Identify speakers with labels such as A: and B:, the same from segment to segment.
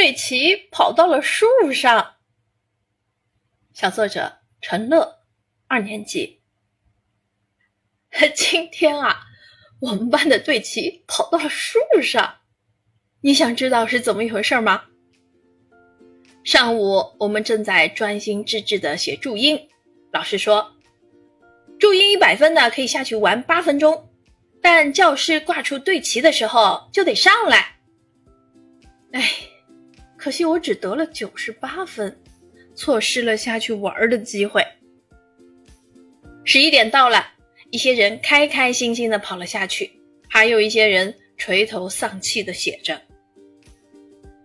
A: 队旗跑到了树上。小作者陈乐，二年级。今天啊，我们班的队旗跑到了树上。你想知道是怎么一回事吗？上午我们正在专心致志的写注音，老师说，注音一百分的可以下去玩八分钟，但教师挂出队旗的时候就得上来。可惜我只得了九十八分，错失了下去玩的机会。十一点到了，一些人开开心心的跑了下去，还有一些人垂头丧气的写着。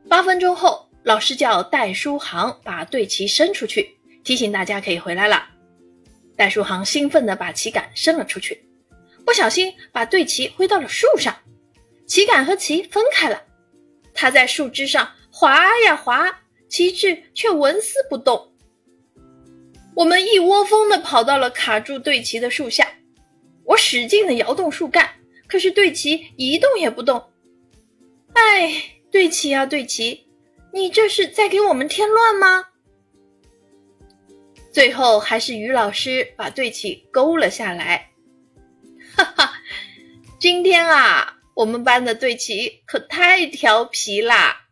A: 八分钟后，老师叫戴书航把队旗伸出去，提醒大家可以回来了。戴书航兴奋地把旗杆伸了出去，不小心把队旗挥到了树上，旗杆和旗分开了。他在树枝上划呀划，旗帜却纹丝不动。我们一窝蜂地跑到了卡住队旗的树下，我使劲地摇动树干，可是队旗一动也不动。哎。对齐啊，对齐，你这是在给我们添乱吗？最后还是于老师把对齐勾了下来。哈哈，今天啊，我们班的对齐可太调皮啦！